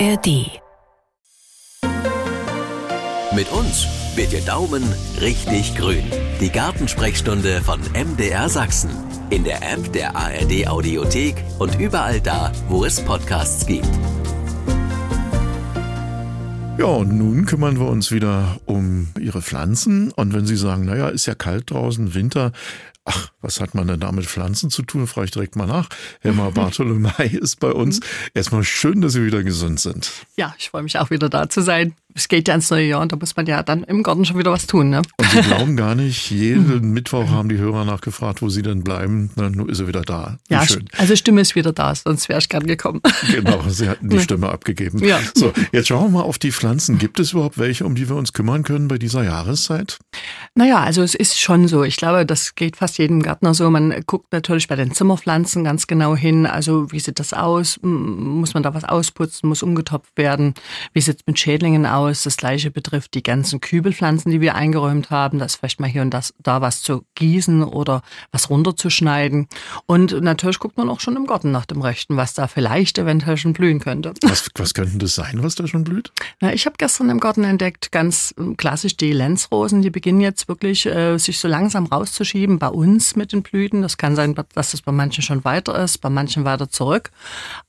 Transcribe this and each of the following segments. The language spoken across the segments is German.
ARD. Mit uns wird Ihr Daumen richtig grün. Die Gartensprechstunde von MDR Sachsen. In der App der ARD Audiothek und überall da, wo es Podcasts gibt. Ja, und nun kümmern wir uns wieder um Ihre Pflanzen. Und wenn Sie sagen, naja, ist ja kalt draußen, Winter, ach, was hat man denn da mit Pflanzen zu tun? Frage ich direkt mal nach. Helma Bartolomei ist bei uns. Erstmal schön, dass Sie wieder gesund sind. Ja, ich freue mich auch wieder da zu sein. Es geht ja ins neue Jahr und da muss man ja dann im Garten schon wieder was tun. Ne? Und Sie glauben gar nicht, jeden Mittwoch haben die Hörer nachgefragt, wo Sie denn bleiben. Na, nun ist er wieder da. Wie Ja, schön. also Stimme ist wieder da, sonst wäre ich gern gekommen. Genau, Sie hatten die Stimme abgegeben. Ja. So, jetzt schauen wir mal auf die Pflanzen. Gibt es überhaupt welche, um die wir uns kümmern können bei dieser Jahreszeit? Naja, also es ist schon so. Ich glaube, das geht fast jedem Gärtner so. Man guckt natürlich bei den Zimmerpflanzen ganz genau hin. Also wie sieht das aus? Muss man da was ausputzen? Muss umgetopft werden? Wie sieht es mit Schädlingen aus? Das gleiche betrifft die ganzen Kübelpflanzen, die wir eingeräumt haben. Da ist vielleicht mal hier und das, da was zu gießen oder was runterzuschneiden. Und natürlich guckt man auch schon im Garten nach dem Rechten, was da vielleicht eventuell schon blühen könnte. Was, was könnte das sein, was da schon blüht? Na, ich habe gestern im Garten entdeckt, ganz ähm, klassisch die Lenzrosen, die beginnen jetzt wirklich äh, sich so langsam rauszuschieben bei uns mit den Blüten. Das kann sein, dass das bei manchen schon weiter ist, bei manchen weiter zurück.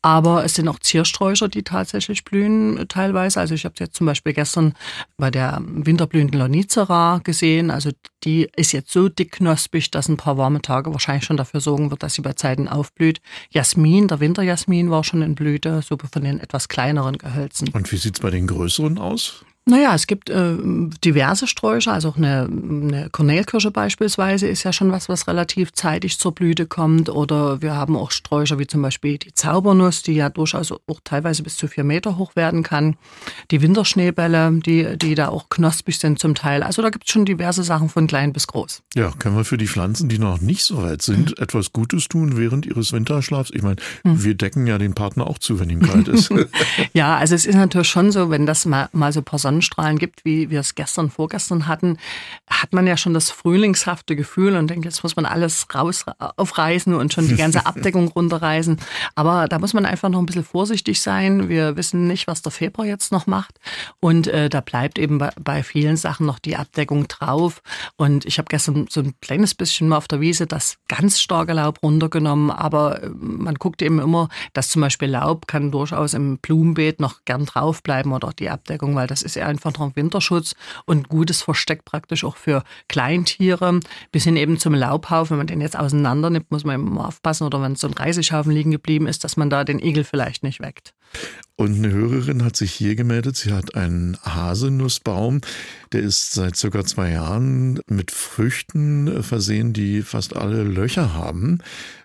Aber es sind auch Ziersträucher, die tatsächlich blühen äh, teilweise. Also ich habe jetzt zum Beispiel gestern bei der winterblühenden Lonicera gesehen. Also die ist jetzt so dickknospig, dass ein paar warme Tage wahrscheinlich schon dafür sorgen wird, dass sie bei Zeiten aufblüht. Jasmin, der Winterjasmin war schon in Blüte, so von den etwas kleineren Gehölzen. Und wie sieht's bei den größeren aus? Naja, es gibt äh, diverse Sträucher, also auch eine, eine Kornelkirsche beispielsweise ist ja schon was, was relativ zeitig zur Blüte kommt. Oder wir haben auch Sträucher wie zum Beispiel die Zaubernuss, die ja durchaus auch teilweise bis zu vier Meter hoch werden kann. Die Winterschneebälle, die, die da auch knospig sind zum Teil. Also da gibt es schon diverse Sachen von klein bis groß. Ja, können wir für die Pflanzen, die noch nicht so weit sind, etwas Gutes tun während ihres Winterschlafs? Ich meine, wir decken ja den Partner auch zu, wenn ihm kalt ist. Ja, also es ist natürlich schon so, wenn das mal, mal so paar Sonnenstrahlen gibt, wie wir es gestern, vorgestern hatten, hat man ja schon das frühlingshafte Gefühl und denkt, jetzt muss man alles raus aufreißen und schon die ganze Abdeckung runterreißen. Aber da muss man einfach noch ein bisschen vorsichtig sein. Wir wissen nicht, was der Februar jetzt noch macht. Und äh, da bleibt eben bei, bei vielen Sachen noch die Abdeckung drauf. Und ich habe gestern so ein kleines bisschen mal auf der Wiese das ganz starke Laub runtergenommen. Aber äh, man guckt eben immer, dass zum Beispiel Laub kann durchaus im Blumenbeet noch gern draufbleiben oder die Abdeckung, weil das ist ja einfach noch Winterschutz und gutes Versteck praktisch auch für Kleintiere. Bis hin eben zum Laubhaufen. Wenn man den jetzt auseinander nimmt, muss man immer aufpassen. Oder wenn so ein Reisighaufen liegen geblieben ist, dass man da den Igel vielleicht nicht weckt. Und eine Hörerin hat sich hier gemeldet. Sie hat einen Haselnussbaum. Der ist seit circa zwei Jahren mit Früchten versehen, die fast alle Löcher haben.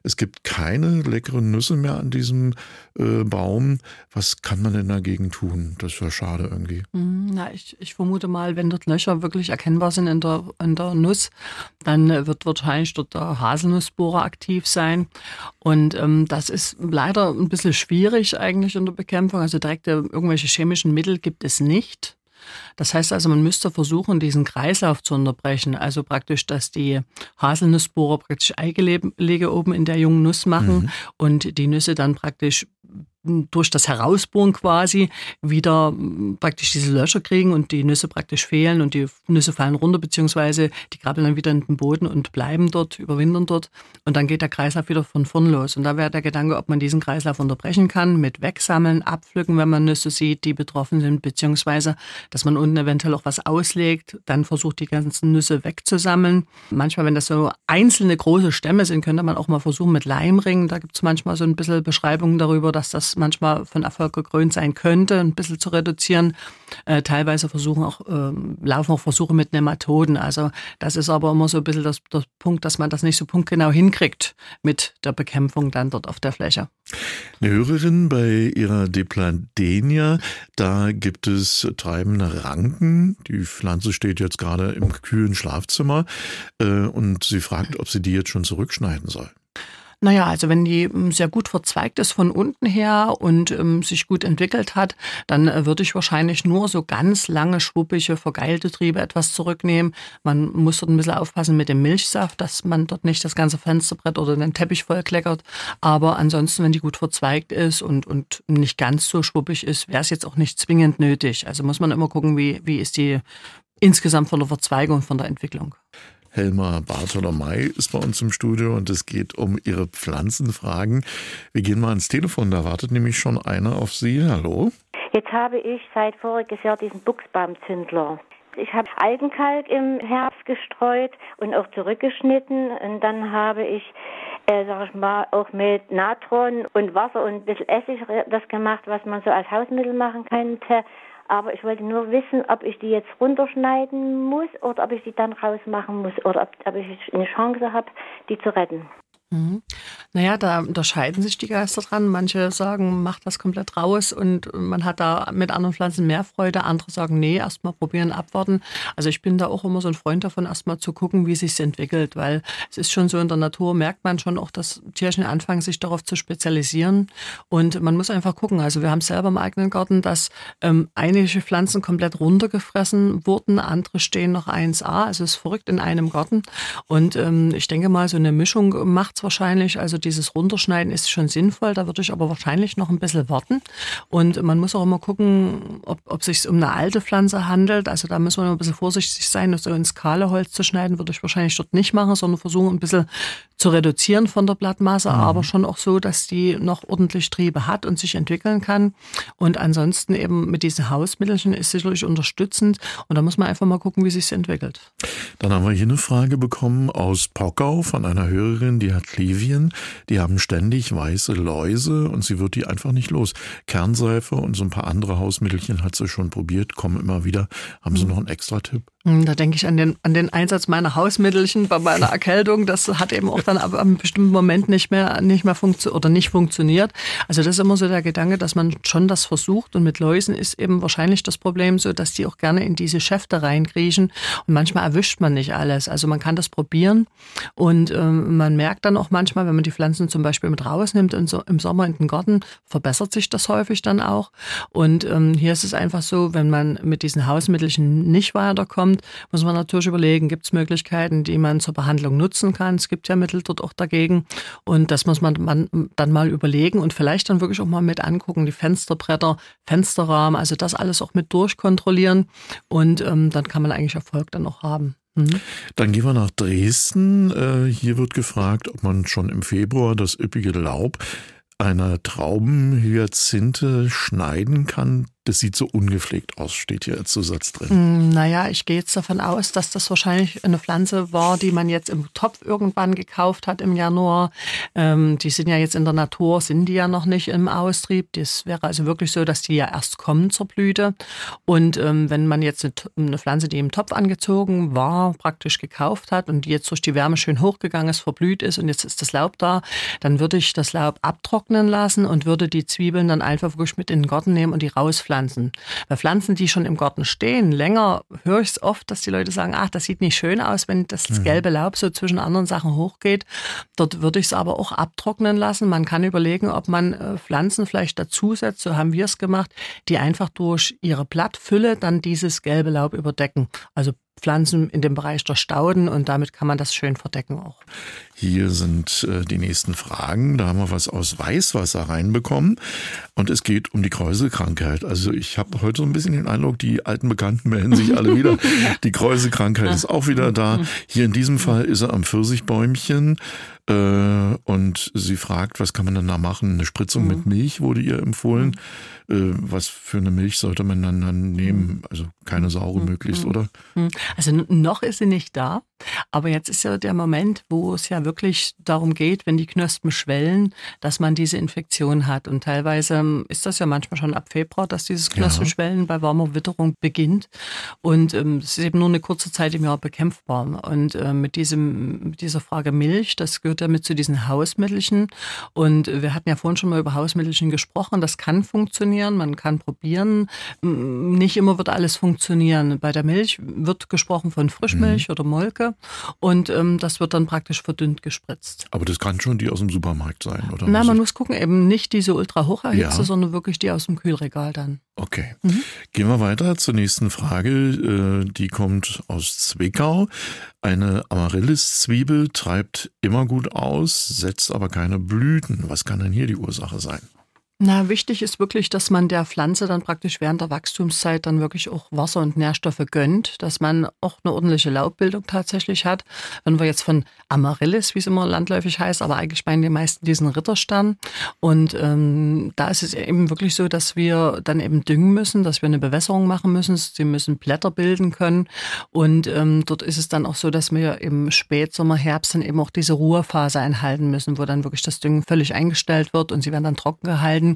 Es gibt keine leckeren Nüsse mehr an diesem äh, Baum. Was kann man denn dagegen tun? Das ist ja schade irgendwie. Hm, Na, ich, ich vermute mal, wenn dort Löcher wirklich erkennbar sind in der, in der Nuss, dann äh, wird wahrscheinlich dort der Haselnussbohrer aktiv sein. Und ähm, das ist leider ein bisschen schwierig eigentlich in der Bekämpfung. Also direkte irgendwelche chemischen Mittel gibt es nicht. Das heißt also, man müsste versuchen, diesen Kreislauf zu unterbrechen. Also praktisch, dass die Haselnussbohrer praktisch Eigelege oben in der jungen Nuss machen und die Nüsse dann praktisch durch das Herausbohren quasi wieder mm, praktisch diese Löcher kriegen und die Nüsse praktisch fehlen und die Nüsse fallen runter, beziehungsweise die krabbeln dann wieder in den Boden und bleiben dort, überwintern dort und dann geht der Kreislauf wieder von vorn los. Und da wäre der Gedanke, ob man diesen Kreislauf unterbrechen kann mit Wegsammeln, Abpflücken, wenn man Nüsse sieht, die betroffen sind, beziehungsweise dass man unten eventuell auch was auslegt, dann versucht die ganzen Nüsse wegzusammeln. Manchmal, wenn das so einzelne große Stämme sind, könnte man auch mal versuchen mit Leimringen. Da gibt es manchmal so ein bisschen Beschreibungen darüber, dass das manchmal von Erfolg gekrönt sein könnte, ein bisschen zu reduzieren. Äh, teilweise versuchen auch, ähm, laufen auch Versuche mit Nematoden. Also das ist aber immer so ein bisschen das, das Punkt, dass man das nicht so punktgenau hinkriegt mit der Bekämpfung dann dort auf der Fläche. Eine Hörerin bei ihrer Depladenia, da gibt es treibende Ranken. Die Pflanze steht jetzt gerade im kühlen Schlafzimmer äh, und sie fragt, ob sie die jetzt schon zurückschneiden soll. Naja, also wenn die ähm, sehr gut verzweigt ist von unten her und ähm, sich gut entwickelt hat, dann äh, würde ich wahrscheinlich nur so ganz lange, schwuppige, vergeilte Triebe etwas zurücknehmen. Man muss dort ein bisschen aufpassen mit dem Milchsaft, dass man dort nicht das ganze Fensterbrett oder den Teppich vollkleckert. Aber ansonsten, wenn die gut verzweigt ist und, und nicht ganz so schwuppig ist, wäre es jetzt auch nicht zwingend nötig. Also muss man immer gucken, wie, wie ist die insgesamt von der Verzweigung, von der Entwicklung. Helma Bartolomei ist bei uns im Studio und es geht um ihre Pflanzenfragen. Wir gehen mal ans Telefon, da wartet nämlich schon einer auf Sie. Hallo. Jetzt habe ich seit voriges Jahr diesen Buchsbaumzündler. Ich habe Algenkalk im Herbst gestreut und auch zurückgeschnitten und dann habe ich, äh, sag ich mal, auch mit Natron und Wasser und ein bisschen Essig das gemacht, was man so als Hausmittel machen könnte. Aber ich wollte nur wissen, ob ich die jetzt runterschneiden muss oder ob ich die dann rausmachen muss oder ob, ob ich eine Chance habe, die zu retten. Mhm. Naja, da unterscheiden sich die Geister dran. Manche sagen, macht das komplett raus und man hat da mit anderen Pflanzen mehr Freude. Andere sagen, nee, erstmal probieren, abwarten. Also ich bin da auch immer so ein Freund davon, erstmal zu gucken, wie sich entwickelt, weil es ist schon so in der Natur, merkt man schon auch, dass Tierchen anfangen, sich darauf zu spezialisieren. Und man muss einfach gucken. Also wir haben selber im eigenen Garten, dass ähm, einige Pflanzen komplett runtergefressen wurden, andere stehen noch 1A. Also es ist verrückt in einem Garten. Und ähm, ich denke mal, so eine Mischung macht wahrscheinlich. Also dieses Runterschneiden ist schon sinnvoll. Da würde ich aber wahrscheinlich noch ein bisschen warten. Und man muss auch immer gucken, ob, ob es sich um eine alte Pflanze handelt. Also da muss man ein bisschen vorsichtig sein. So ins kahle Holz zu schneiden, würde ich wahrscheinlich dort nicht machen, sondern versuchen, ein bisschen zu reduzieren von der Blattmasse, mhm. aber schon auch so, dass die noch ordentlich Triebe hat und sich entwickeln kann. Und ansonsten eben mit diesen Hausmittelchen ist sicherlich unterstützend. Und da muss man einfach mal gucken, wie sich entwickelt. Dann haben wir hier eine Frage bekommen aus Pockau von einer Hörerin, die hat Klevien. Die haben ständig weiße Läuse und sie wird die einfach nicht los. Kernseife und so ein paar andere Hausmittelchen hat sie schon probiert, kommen immer wieder. Haben Sie mhm. noch einen extra Tipp? Hm, da denke ich an den, an den Einsatz meiner Hausmittelchen bei meiner Erkältung. Das hat eben auch dann ab einem bestimmten Moment nicht mehr, nicht mehr funktioniert oder nicht funktioniert. Also das ist immer so der Gedanke, dass man schon das versucht. Und mit Läusen ist eben wahrscheinlich das Problem so, dass die auch gerne in diese Schäfte reinkriechen. Und manchmal erwischt man nicht alles. Also man kann das probieren. Und ähm, man merkt dann auch manchmal, wenn man die Pflanzen zum Beispiel mit rausnimmt und so im Sommer in den Garten, verbessert sich das häufig dann auch. Und ähm, hier ist es einfach so, wenn man mit diesen Hausmittelchen nicht weiterkommt, kommt, muss man natürlich überlegen, gibt es Möglichkeiten, die man zur Behandlung nutzen kann. Es gibt ja Mittel dort auch dagegen. Und das muss man, man dann mal überlegen und vielleicht dann wirklich auch mal mit angucken, die Fensterbretter, Fensterrahmen, also das alles auch mit durchkontrollieren. Und ähm, dann kann man eigentlich Erfolg dann auch haben. Mhm. Dann gehen wir nach Dresden. Äh, hier wird gefragt, ob man schon im Februar das üppige Laub einer Traubenhyazinthe schneiden kann, das sieht so ungepflegt aus, steht hier als Zusatz drin. Hm, naja, ich gehe jetzt davon aus, dass das wahrscheinlich eine Pflanze war, die man jetzt im Topf irgendwann gekauft hat im Januar. Ähm, die sind ja jetzt in der Natur, sind die ja noch nicht im Austrieb. Das wäre also wirklich so, dass die ja erst kommen zur Blüte. Und ähm, wenn man jetzt eine, eine Pflanze, die im Topf angezogen war, praktisch gekauft hat und die jetzt durch die Wärme schön hochgegangen ist, verblüht ist und jetzt ist das Laub da, dann würde ich das Laub abtrocknen lassen und würde die Zwiebeln dann einfach wirklich mit in den Garten nehmen und die rauspflanzen Pflanzen. Bei Pflanzen, die schon im Garten stehen, länger höre ich es oft, dass die Leute sagen, ach, das sieht nicht schön aus, wenn das mhm. gelbe Laub so zwischen anderen Sachen hochgeht. Dort würde ich es aber auch abtrocknen lassen. Man kann überlegen, ob man äh, Pflanzen vielleicht dazusetzt, so haben wir es gemacht, die einfach durch ihre Blattfülle dann dieses gelbe Laub überdecken. Also Pflanzen in dem Bereich der Stauden und damit kann man das schön verdecken auch. Hier sind äh, die nächsten Fragen. Da haben wir was aus Weißwasser reinbekommen und es geht um die Kräuselkrankheit. Also ich habe heute so ein bisschen den Eindruck, die alten Bekannten melden sich alle wieder. Die Kräuselkrankheit ist auch wieder da. Hier in diesem Fall ist er am Pfirsichbäumchen äh, und sie fragt, was kann man denn da machen? Eine Spritzung mhm. mit Milch wurde ihr empfohlen. Mhm. Äh, was für eine Milch sollte man dann, dann nehmen? Also keine saure mhm. möglichst, oder? Mhm. Also noch ist sie nicht da. Aber jetzt ist ja der Moment, wo es ja wirklich darum geht, wenn die Knospen schwellen, dass man diese Infektion hat. Und teilweise ähm, ist das ja manchmal schon ab Februar, dass dieses Knospenschwellen ja. bei warmer Witterung beginnt. Und ähm, es ist eben nur eine kurze Zeit im Jahr bekämpfbar. Und äh, mit, diesem, mit dieser Frage Milch, das gehört ja mit zu diesen Hausmittelchen. Und wir hatten ja vorhin schon mal über Hausmittelchen gesprochen. Das kann funktionieren, man kann probieren. Nicht immer wird alles funktionieren. Bei der Milch wird gesprochen von Frischmilch mhm. oder Molke und ähm, das wird dann praktisch verdünnt gespritzt. Aber das kann schon die aus dem Supermarkt sein, oder? Na, man muss gucken, eben nicht diese ultra hocherhitze, ja. sondern wirklich die aus dem Kühlregal dann. Okay. Mhm. Gehen wir weiter zur nächsten Frage. Äh, die kommt aus Zwickau. Eine Amaryllis-Zwiebel treibt immer gut aus, setzt aber keine Blüten. Was kann denn hier die Ursache sein? Na, wichtig ist wirklich, dass man der Pflanze dann praktisch während der Wachstumszeit dann wirklich auch Wasser und Nährstoffe gönnt, dass man auch eine ordentliche Laubbildung tatsächlich hat. Wenn wir jetzt von Amaryllis, wie es immer landläufig heißt, aber eigentlich meinen die meisten diesen Ritterstern. Und ähm, da ist es eben wirklich so, dass wir dann eben düngen müssen, dass wir eine Bewässerung machen müssen. Sie müssen Blätter bilden können. Und ähm, dort ist es dann auch so, dass wir im Spätsommer, Herbst dann eben auch diese Ruhephase einhalten müssen, wo dann wirklich das Düngen völlig eingestellt wird und sie werden dann trocken gehalten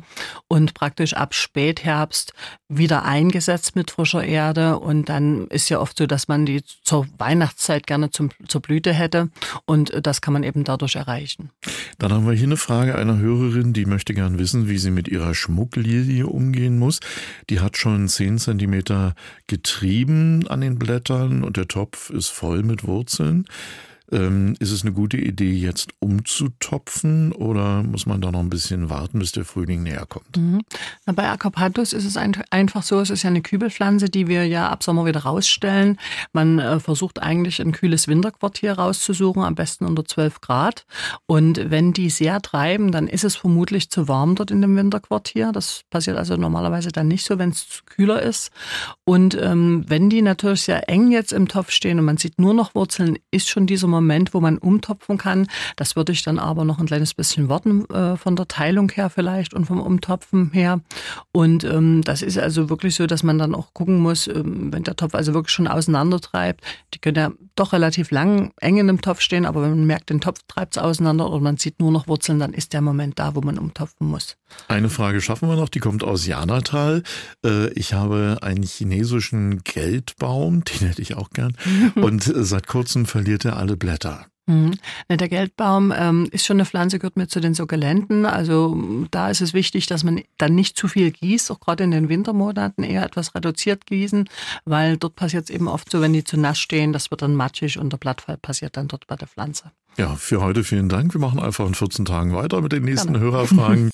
und praktisch ab Spätherbst wieder eingesetzt mit frischer Erde. Und dann ist ja oft so, dass man die zur Weihnachtszeit gerne zum, zur Blüte hätte. Und das kann man eben dadurch erreichen. Dann haben wir hier eine Frage einer Hörerin, die möchte gern wissen, wie sie mit ihrer Schmucklilie umgehen muss. Die hat schon 10 Zentimeter getrieben an den Blättern und der Topf ist voll mit Wurzeln. Ähm, ist es eine gute Idee, jetzt umzutopfen oder muss man da noch ein bisschen warten, bis der Frühling näher kommt? Mhm. Na, bei Acapanthus ist es ein, einfach so, es ist ja eine Kübelpflanze, die wir ja ab Sommer wieder rausstellen. Man äh, versucht eigentlich ein kühles Winterquartier rauszusuchen, am besten unter 12 Grad. Und wenn die sehr treiben, dann ist es vermutlich zu warm dort in dem Winterquartier. Das passiert also normalerweise dann nicht so, wenn es kühler ist. Und ähm, wenn die natürlich sehr eng jetzt im Topf stehen und man sieht nur noch Wurzeln, ist schon dieser Moment, wo man umtopfen kann. Das würde ich dann aber noch ein kleines bisschen warten äh, von der Teilung her vielleicht und vom Umtopfen her. Und ähm, das ist also wirklich so, dass man dann auch gucken muss, ähm, wenn der Topf also wirklich schon auseinandertreibt. Die können ja doch relativ lang eng in dem Topf stehen, aber wenn man merkt, den Topf treibt es auseinander oder man sieht nur noch Wurzeln, dann ist der Moment da, wo man umtopfen muss. Eine Frage schaffen wir noch, die kommt aus Janatal. Äh, ich habe einen chinesischen Geldbaum, den hätte ich auch gern. Und äh, seit kurzem verliert er alle Blätter. Mhm. Der Geldbaum ähm, ist schon eine Pflanze, gehört mir zu den Sukkulenten. Also da ist es wichtig, dass man dann nicht zu viel gießt, auch gerade in den Wintermonaten eher etwas reduziert gießen, weil dort passiert es eben oft so, wenn die zu nass stehen, das wird dann matschig und der Blattfall passiert dann dort bei der Pflanze. Ja, für heute vielen Dank. Wir machen einfach in 14 Tagen weiter mit den nächsten Gerne. Hörerfragen.